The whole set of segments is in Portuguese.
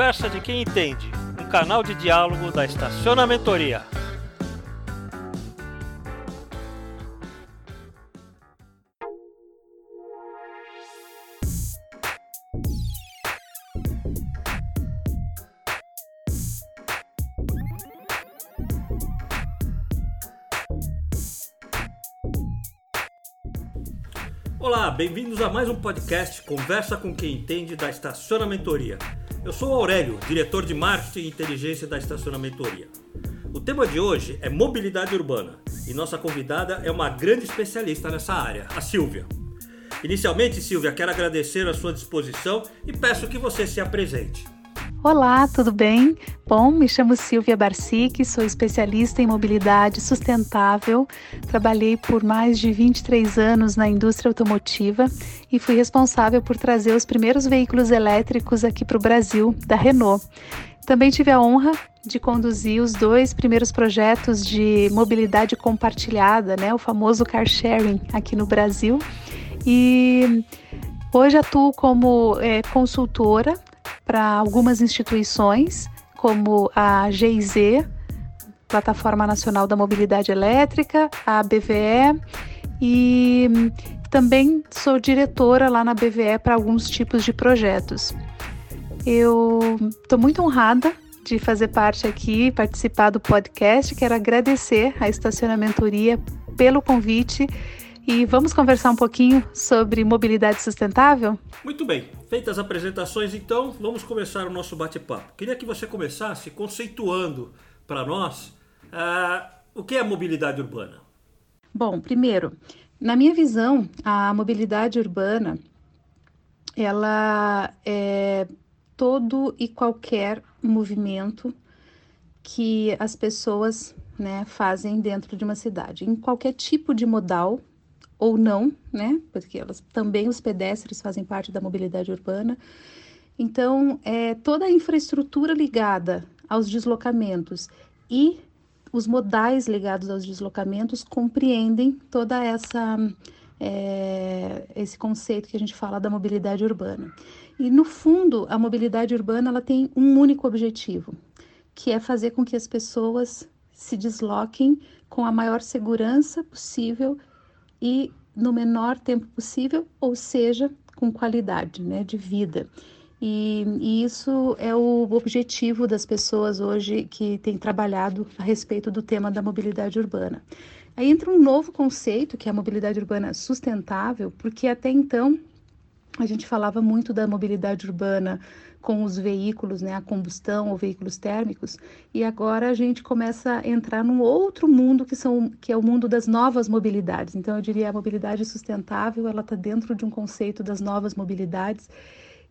Conversa de quem entende, um canal de diálogo da Estacionamentoria. Olá, bem-vindos a mais um podcast Conversa com quem entende da Estacionamentoria. Eu sou o Aurélio, diretor de marketing e inteligência da Estacionamentoria. O tema de hoje é mobilidade urbana e nossa convidada é uma grande especialista nessa área, a Silvia. Inicialmente, Silvia, quero agradecer a sua disposição e peço que você se apresente. Olá, tudo bem? Bom, me chamo Silvia Barcic, sou especialista em mobilidade sustentável. Trabalhei por mais de 23 anos na indústria automotiva e fui responsável por trazer os primeiros veículos elétricos aqui para o Brasil, da Renault. Também tive a honra de conduzir os dois primeiros projetos de mobilidade compartilhada, né, o famoso car sharing aqui no Brasil. E hoje atuo como é, consultora para algumas instituições, como a GIZ, Plataforma Nacional da Mobilidade Elétrica, a BVE, e também sou diretora lá na BVE para alguns tipos de projetos. Eu estou muito honrada de fazer parte aqui, participar do podcast. Quero agradecer a Estacionamentoria pelo convite e vamos conversar um pouquinho sobre mobilidade sustentável? Muito bem. Feitas as apresentações, então, vamos começar o nosso bate-papo. Queria que você começasse conceituando para nós uh, o que é mobilidade urbana. Bom, primeiro, na minha visão, a mobilidade urbana ela é todo e qualquer movimento que as pessoas né, fazem dentro de uma cidade, em qualquer tipo de modal ou não, né? Porque elas também os pedestres fazem parte da mobilidade urbana. Então, é, toda a infraestrutura ligada aos deslocamentos e os modais ligados aos deslocamentos compreendem toda essa é, esse conceito que a gente fala da mobilidade urbana. E no fundo, a mobilidade urbana ela tem um único objetivo, que é fazer com que as pessoas se desloquem com a maior segurança possível e no menor tempo possível, ou seja, com qualidade né, de vida. E, e, isso é o objetivo das pessoas hoje que têm trabalhado a respeito do tema da mobilidade urbana. Aí entra um novo conceito, que é a mobilidade urbana sustentável, porque até então a gente falava muito da mobilidade urbana com os veículos, né, a combustão ou veículos térmicos, e agora a gente começa a entrar num outro mundo que são que é o mundo das novas mobilidades. Então eu diria a mobilidade sustentável, ela está dentro de um conceito das novas mobilidades.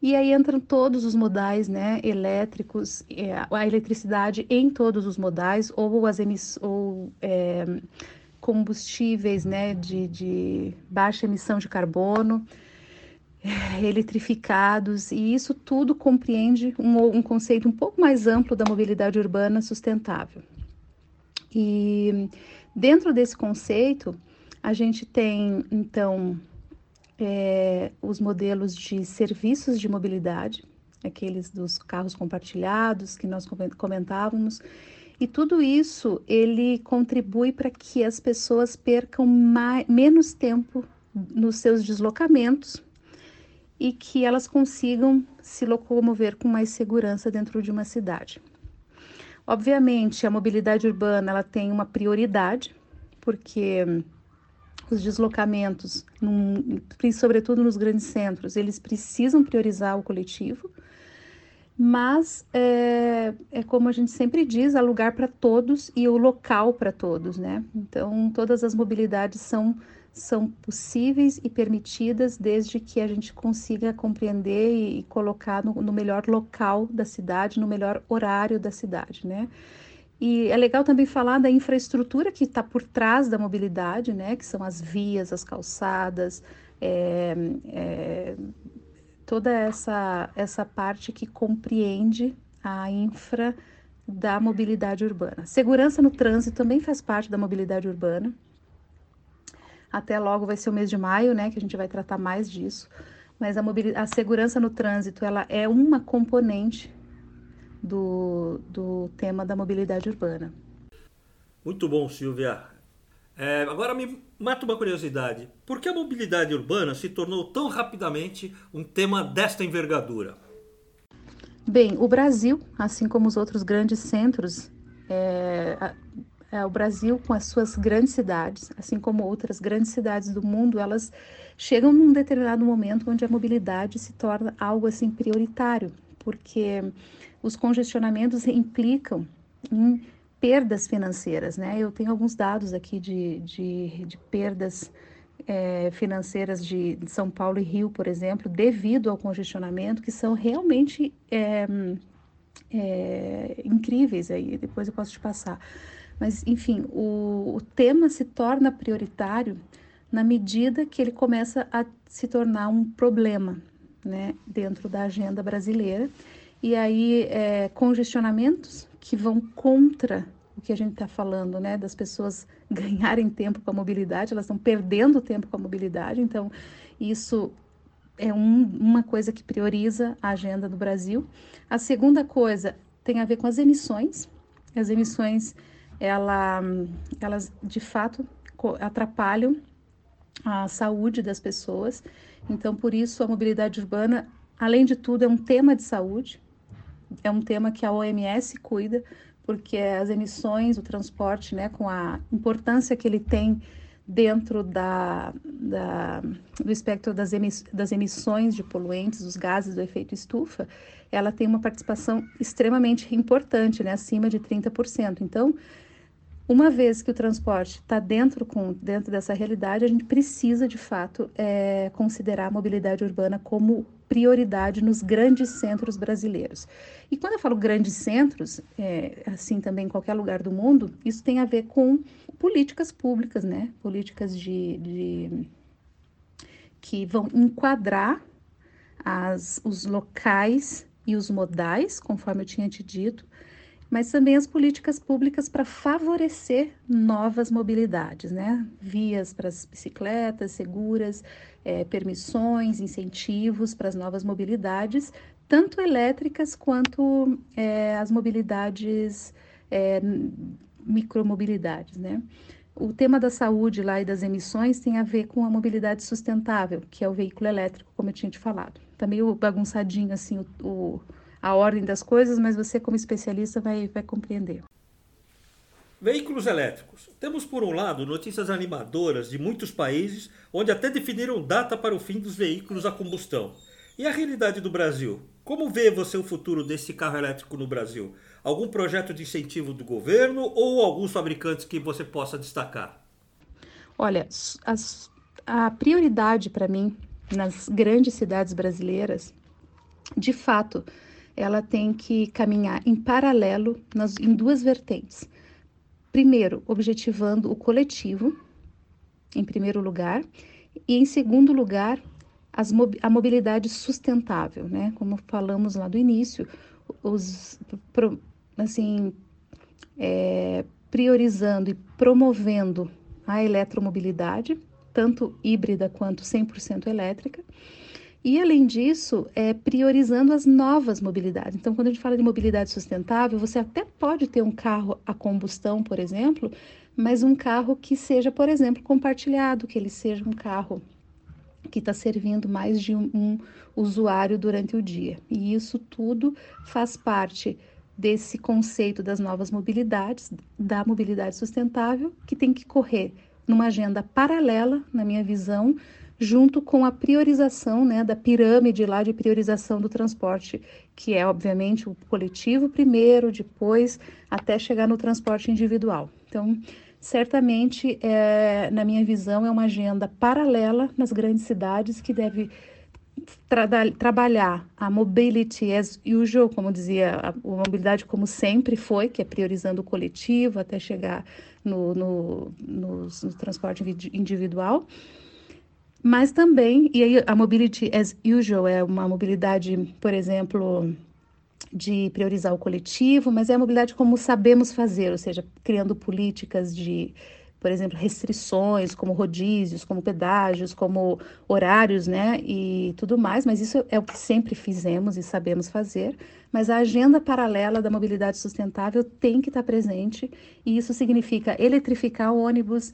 E aí entram todos os modais, né, elétricos, é, a eletricidade em todos os modais, ou as emiss ou é, combustíveis, né, de, de baixa emissão de carbono, eletrificados, e isso tudo compreende um, um conceito um pouco mais amplo da mobilidade urbana sustentável. E dentro desse conceito, a gente tem então é, os modelos de serviços de mobilidade, aqueles dos carros compartilhados que nós comentávamos, e tudo isso ele contribui para que as pessoas percam mais, menos tempo nos seus deslocamentos e que elas consigam se locomover com mais segurança dentro de uma cidade. Obviamente, a mobilidade urbana ela tem uma prioridade, porque os deslocamentos, num, sobretudo nos grandes centros, eles precisam priorizar o coletivo, mas é, é como a gente sempre diz, há lugar para todos e o local para todos, né? Então, todas as mobilidades são são possíveis e permitidas desde que a gente consiga compreender e, colocar no, no melhor local da cidade, no melhor horário da cidade, né? E é legal também falar da infraestrutura que está por trás da mobilidade, né? Que são as vias, as calçadas, é, é, toda essa, essa parte que compreende a infra da mobilidade urbana. Segurança no trânsito também faz parte da mobilidade urbana. Até logo vai ser o mês de maio, né, que a gente vai tratar mais disso. Mas a, a segurança no trânsito, ela é uma componente do, do tema da mobilidade urbana. Muito bom, Silvia. É, agora me mata uma curiosidade. Por que a mobilidade urbana se tornou tão rapidamente um tema desta envergadura? Bem, o Brasil, assim como os outros grandes centros, é, o Brasil com as suas grandes cidades, assim como outras grandes cidades do mundo, elas chegam num determinado momento onde a mobilidade se torna algo assim prioritário, porque os congestionamentos implicam em perdas financeiras, né? Eu tenho alguns dados aqui de, de, de perdas é, financeiras de, São Paulo e Rio, por exemplo, devido ao congestionamento, que são realmente é, é, incríveis. Aí depois eu posso te passar. Mas, enfim, o, o tema se torna prioritário na medida que ele começa a se tornar um problema, né, dentro da agenda brasileira. E aí, é, congestionamentos que vão contra o que a gente está falando, né, das pessoas ganharem tempo com a mobilidade, elas estão perdendo tempo com a mobilidade, então isso é um, uma coisa que prioriza a agenda do Brasil. A segunda coisa tem a ver com as emissões. As emissões, ela, elas de fato atrapalham a saúde das pessoas. Então, por isso, a mobilidade urbana, além de tudo, é um tema de saúde é um tema que a OMS cuida, porque as emissões, o transporte, né, com a importância que ele tem dentro da, da, do espectro das, emiss, das emissões de poluentes, os gases do efeito estufa, ela tem uma participação extremamente importante, né, acima de 30%. Então, uma vez que o transporte está dentro, com, dentro dessa realidade, a gente precisa, de fato, é, considerar a mobilidade urbana como prioridade nos grandes centros brasileiros. E quando eu falo grandes centros, é, assim também em qualquer lugar do mundo, isso tem a ver com políticas públicas, né? Políticas de, de que vão enquadrar as, os locais e os modais, conforme eu tinha te dito, mas também as políticas públicas para favorecer novas mobilidades, né? Vias para as bicicletas seguras, é, permissões, incentivos para as novas mobilidades, tanto elétricas quanto é, as mobilidades, é, micromobilidades, né? O tema da saúde lá e das emissões tem a ver com a mobilidade sustentável, que é o veículo elétrico, como eu tinha te falado. Tá meio bagunçadinho assim o, o a ordem das coisas, mas você, como especialista, vai, vai compreender. Veículos elétricos. Temos, por um lado, notícias animadoras de muitos países onde até definiram data para o fim dos veículos a combustão. E a realidade do Brasil? Como vê você o futuro desse carro elétrico no Brasil? Algum projeto de incentivo do governo ou alguns fabricantes que você possa destacar? Olha, as, a prioridade para mim nas grandes cidades brasileiras, de fato, ela tem que caminhar em paralelo nas, em duas vertentes. Primeiro, objetivando o coletivo, em primeiro lugar, e em segundo lugar, as, a mobilidade sustentável, né? Como falamos lá do início, os, assim, é, priorizando e promovendo a eletromobilidade, tanto híbrida quanto 100% elétrica, e, além disso, é, priorizando as novas mobilidades. Então, quando a gente fala de mobilidade sustentável, você até pode ter um carro a combustão, por exemplo, mas um carro que seja, por exemplo, compartilhado, que ele seja um carro que está servindo mais de um, um usuário durante o dia. E isso tudo faz parte desse conceito das novas mobilidades, da mobilidade sustentável, que tem que correr numa agenda paralela, na minha visão, junto com a priorização né, da pirâmide lá de priorização do transporte, que é obviamente o coletivo primeiro, depois até chegar no transporte individual. Então, certamente, é, na minha visão, é uma agenda paralela nas grandes cidades que deve tra trabalhar a mobility as usual, como dizia, a, a, mobilidade como sempre foi, que é priorizando o coletivo até chegar no, no, no, no transporte individual mas também, e aí a mobility as usual é uma mobilidade, por exemplo, de priorizar o coletivo, mas é a mobilidade como sabemos fazer, ou seja, criando políticas de por exemplo, restrições, como rodízios, como pedágios, como horários, né, e tudo mais, mas isso é o que sempre fizemos e sabemos fazer. Mas a agenda paralela da mobilidade sustentável tem que estar presente, e isso significa eletrificar o ônibus.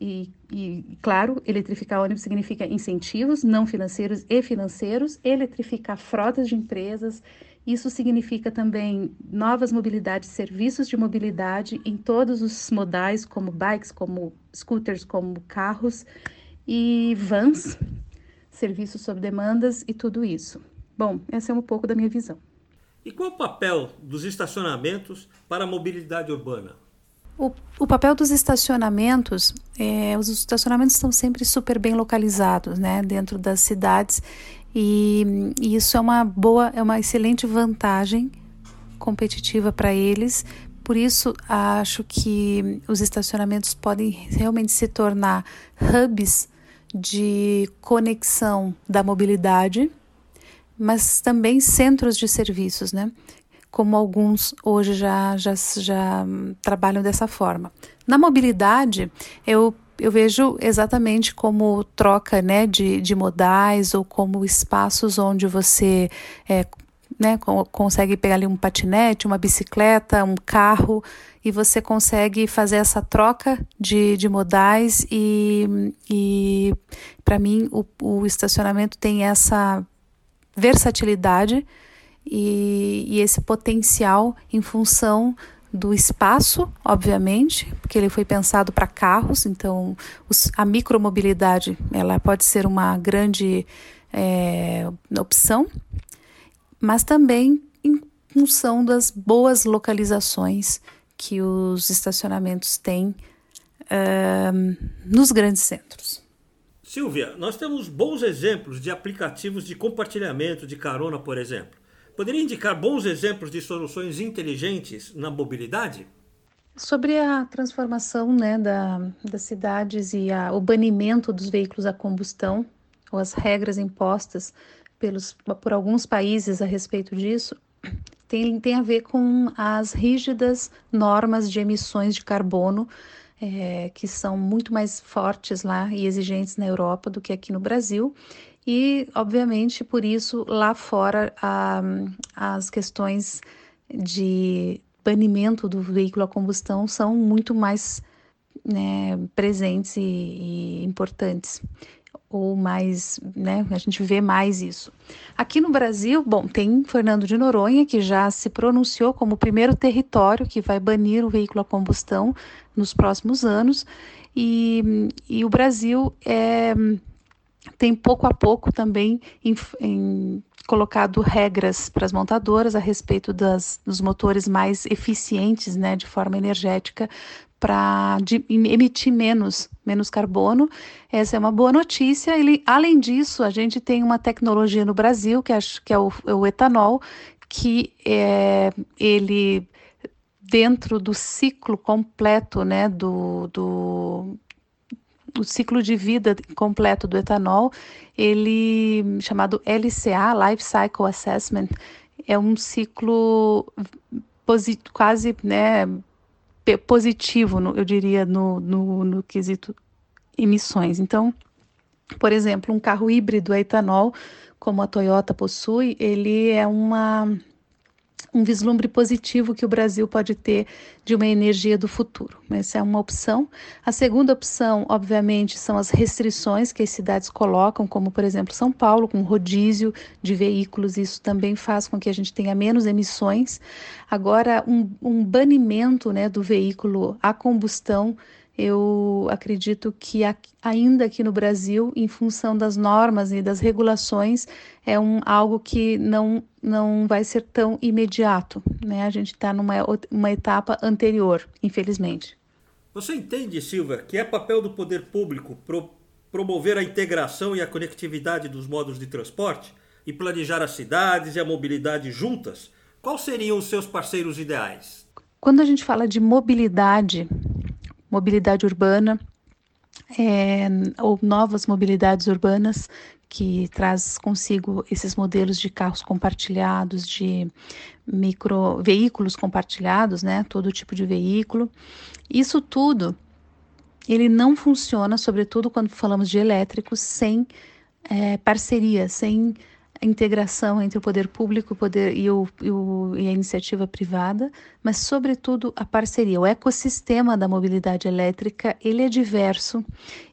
E, e, claro, eletrificar ônibus significa incentivos não financeiros e financeiros, eletrificar frotas de empresas, isso significa também novas mobilidades, serviços de mobilidade em todos os modais, como bikes, como scooters, como carros e vans, serviços sob demandas e tudo isso. Bom, essa é um pouco da minha visão. E qual o papel dos estacionamentos para a mobilidade urbana? O, o papel dos estacionamentos, é, os estacionamentos estão sempre super bem localizados, né, dentro das cidades e, e isso é uma boa, é uma excelente vantagem competitiva para eles. Por isso, acho que os estacionamentos podem realmente se tornar hubs de conexão da mobilidade, mas também centros de serviços, né? Como alguns hoje já, já, já trabalham dessa forma. Na mobilidade, eu eu vejo exatamente como troca né, de, de modais ou como espaços onde você é, né, consegue pegar ali um patinete, uma bicicleta, um carro e você consegue fazer essa troca de, de modais e, e para mim o, o estacionamento tem essa versatilidade e, e esse potencial em função do espaço, obviamente, porque ele foi pensado para carros, então os, a micromobilidade ela pode ser uma grande é, opção, mas também em função das boas localizações que os estacionamentos têm nos grandes centros. Silvia, nós temos bons exemplos de aplicativos de compartilhamento de carona, por exemplo. Poderia indicar bons exemplos de soluções inteligentes na mobilidade? Sobre a transformação né, da, das cidades e a, o banimento dos veículos a combustão, ou as regras impostas pelos, por alguns países a respeito disso, tem, tem a ver com as rígidas normas de emissões de carbono, é, que são muito mais fortes lá e exigentes na Europa do que aqui no Brasil, e, obviamente, por isso, lá fora, a, as questões de banimento do veículo a combustão são muito mais né, presentes e, e importantes ou mais, né, a gente vê mais isso. Aqui no Brasil, bom, tem Fernando de Noronha, que já se pronunciou como o primeiro território que vai banir o veículo a combustão nos próximos anos, e, e o Brasil é tem pouco a pouco também em, em colocado regras para as montadoras a respeito das, dos motores mais eficientes, né, de forma energética, para emitir menos, menos carbono. Essa é uma boa notícia. Ele, além disso, a gente tem uma tecnologia no Brasil, que, acho, que é o, é o etanol, que é, ele dentro do ciclo completo né, do, do, o ciclo de vida completo do etanol, ele chamado LCA, Life Cycle Assessment, é um ciclo quase né, positivo, eu diria, no, no, no quesito emissões. Então, por exemplo, um carro híbrido a etanol, como a Toyota possui, ele é uma um vislumbre positivo que o Brasil pode ter de uma energia do futuro. Essa é uma opção. A segunda opção, obviamente, são as restrições que as cidades colocam, como, por exemplo, São Paulo, com rodízio de veículos. Isso também faz com que a gente tenha menos emissões. Agora, um, um banimento né, do veículo a combustão eu acredito que ainda aqui no Brasil, em função das normas e das regulações, é um, algo que não, não vai ser tão imediato. Né? A gente está numa uma etapa anterior, infelizmente. Você entende, Silva, que é papel do poder público pro, promover a integração e a conectividade dos modos de transporte e planejar as cidades e a mobilidade juntas? Quais seriam os seus parceiros ideais? Quando a gente fala de mobilidade, mobilidade urbana é, ou novas mobilidades urbanas que traz consigo esses modelos de carros compartilhados, de micro veículos compartilhados, né, todo tipo de veículo. Isso tudo ele não funciona, sobretudo quando falamos de elétricos, sem é, parceria, sem integração entre o poder público o poder, e, o, e, o, e, a iniciativa privada, mas sobretudo a parceria. O ecossistema da mobilidade elétrica ele é diverso,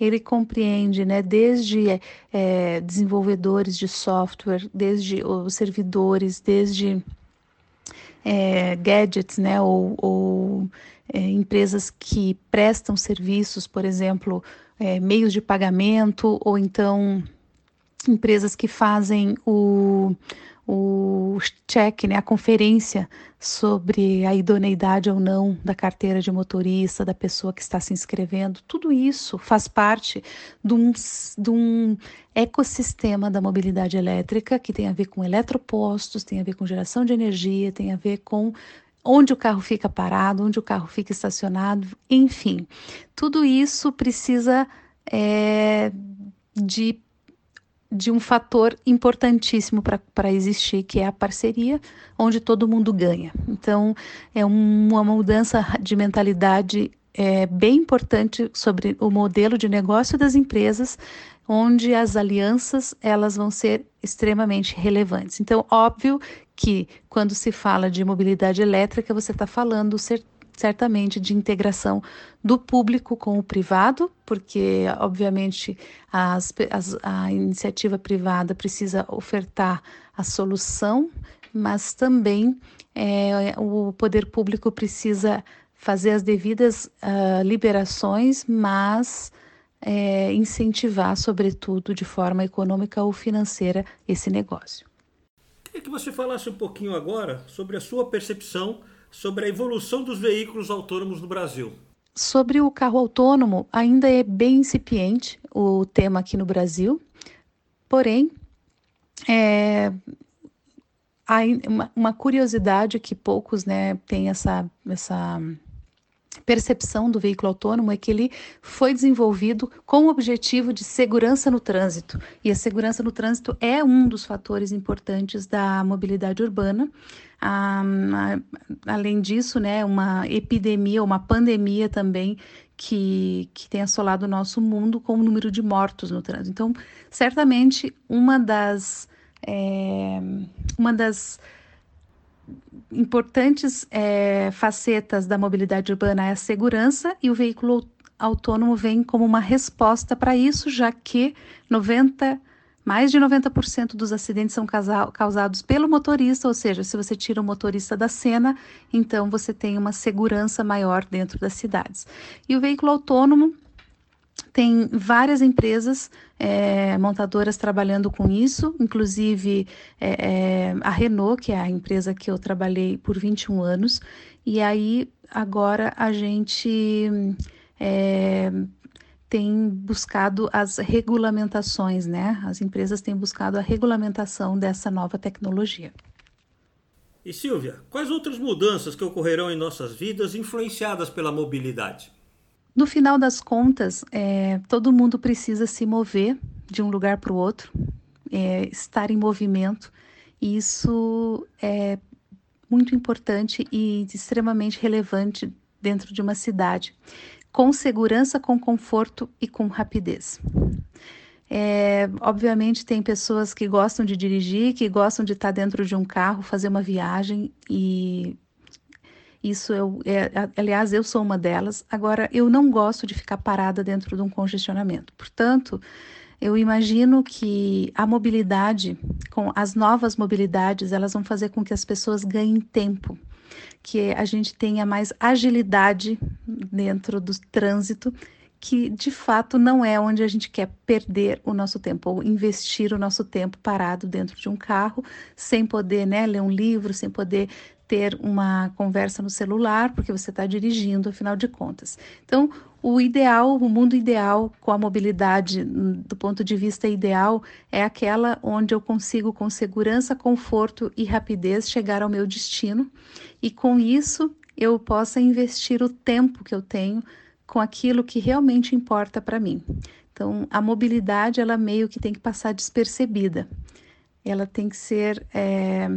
ele compreende, né, desde é, desenvolvedores de software, desde os servidores, desde é, gadgets, né, ou, ou é, empresas que prestam serviços, por exemplo, meios de pagamento, ou então empresas que fazem o, o check, né, a conferência sobre a idoneidade ou não da carteira de motorista, da pessoa que está se inscrevendo, tudo isso faz parte de um, de um ecossistema da mobilidade elétrica que tem a ver com eletropostos, tem a ver com geração de energia, tem a ver com onde o carro fica parado, onde o carro fica estacionado, enfim, tudo isso precisa é, de de um fator importantíssimo para existir, que é a parceria, onde todo mundo ganha. Então, é uma mudança de mentalidade é, bem importante sobre o modelo de negócio das empresas, onde as alianças elas vão ser extremamente relevantes. Então, óbvio que quando se fala de mobilidade elétrica, você está falando certamente de integração do público com o privado, porque obviamente as, as, a iniciativa privada precisa ofertar a solução, mas também é, o poder público precisa fazer as devidas uh, liberações, mas é, incentivar, sobretudo, de forma econômica ou financeira, esse negócio. Queria que você falasse um pouquinho agora sobre a sua percepção sobre a evolução dos veículos autônomos no Brasil. Sobre o carro autônomo, ainda é bem incipiente o tema aqui no Brasil, porém, é, uma curiosidade que poucos né, têm essa, essa percepção do veículo autônomo é que ele foi desenvolvido com o objetivo de segurança no trânsito. E a segurança no trânsito é um dos fatores importantes da mobilidade urbana. Ah, além disso, né, uma epidemia, uma pandemia também que, que tem assolado o nosso mundo com o número de mortos no trânsito. Então, certamente, uma das, é, uma das importantes é, facetas da mobilidade urbana é a segurança e o veículo autônomo vem como uma resposta para isso, já que 90 mais de 90% dos acidentes são causados pelo motorista, ou seja, se você tira o motorista da cena, então você tem uma segurança maior dentro das cidades. E o veículo autônomo tem várias empresas é, montadoras trabalhando com isso, inclusive é, é, a Renault, que é a empresa que eu trabalhei por 21 anos, e aí agora a gente é, tem buscado as regulamentações, né? As empresas têm buscado a regulamentação dessa nova tecnologia. E Silvia, quais outras mudanças que ocorrerão em nossas vidas influenciadas pela mobilidade? No final das contas, é, todo mundo precisa se mover de um lugar para o outro, é, estar em movimento. E isso é muito importante e extremamente relevante dentro de uma cidade com segurança, com conforto e com rapidez. É, obviamente tem pessoas que gostam de dirigir, que gostam de estar dentro de um carro, fazer uma viagem e isso eu, é, aliás, eu sou uma delas. Agora, eu não gosto de ficar parada dentro de um congestionamento. Portanto, eu imagino que a mobilidade, com as novas mobilidades, elas vão fazer com que as pessoas ganhem tempo que a gente tenha mais agilidade dentro do trânsito, que de fato não é onde a gente quer perder o nosso tempo ou investir o nosso tempo parado dentro de um carro, sem poder né, ler um livro, sem poder ter uma conversa no celular, porque você está dirigindo, afinal de contas. Então, o ideal, o mundo ideal com a mobilidade, do ponto de vista ideal, é aquela onde eu consigo, com segurança, conforto e rapidez, chegar ao meu destino e com isso eu possa investir o tempo que eu tenho com aquilo que realmente importa para mim. Então, a mobilidade, ela meio que tem que passar despercebida. Ela tem que ser. É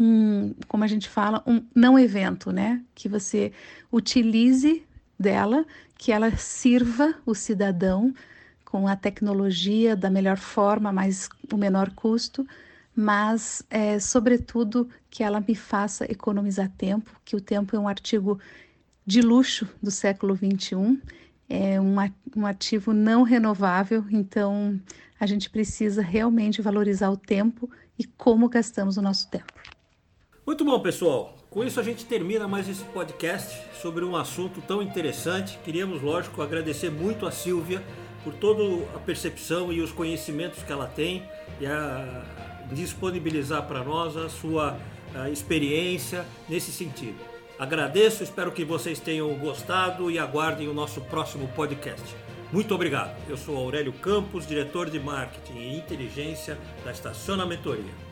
um, como a gente fala, um não evento, né? Que você utilize dela que ela sirva o cidadão com a tecnologia da melhor forma, mas o menor custo, mas, é, sobretudo, que ela me faça economizar tempo, que o tempo é um artigo de luxo do século XXI, é um, um ativo não renovável, então a gente precisa realmente valorizar o tempo e como gastamos o nosso tempo. Muito bom, pessoal. Com isso a gente termina mais esse podcast sobre um assunto tão interessante. Queríamos, lógico, agradecer muito a Silvia por toda a percepção e os conhecimentos que ela tem e a disponibilizar para nós a sua a experiência nesse sentido. Agradeço, espero que vocês tenham gostado e aguardem o nosso próximo podcast. Muito obrigado. Eu sou Aurélio Campos, diretor de marketing e inteligência da Estacionamentoria.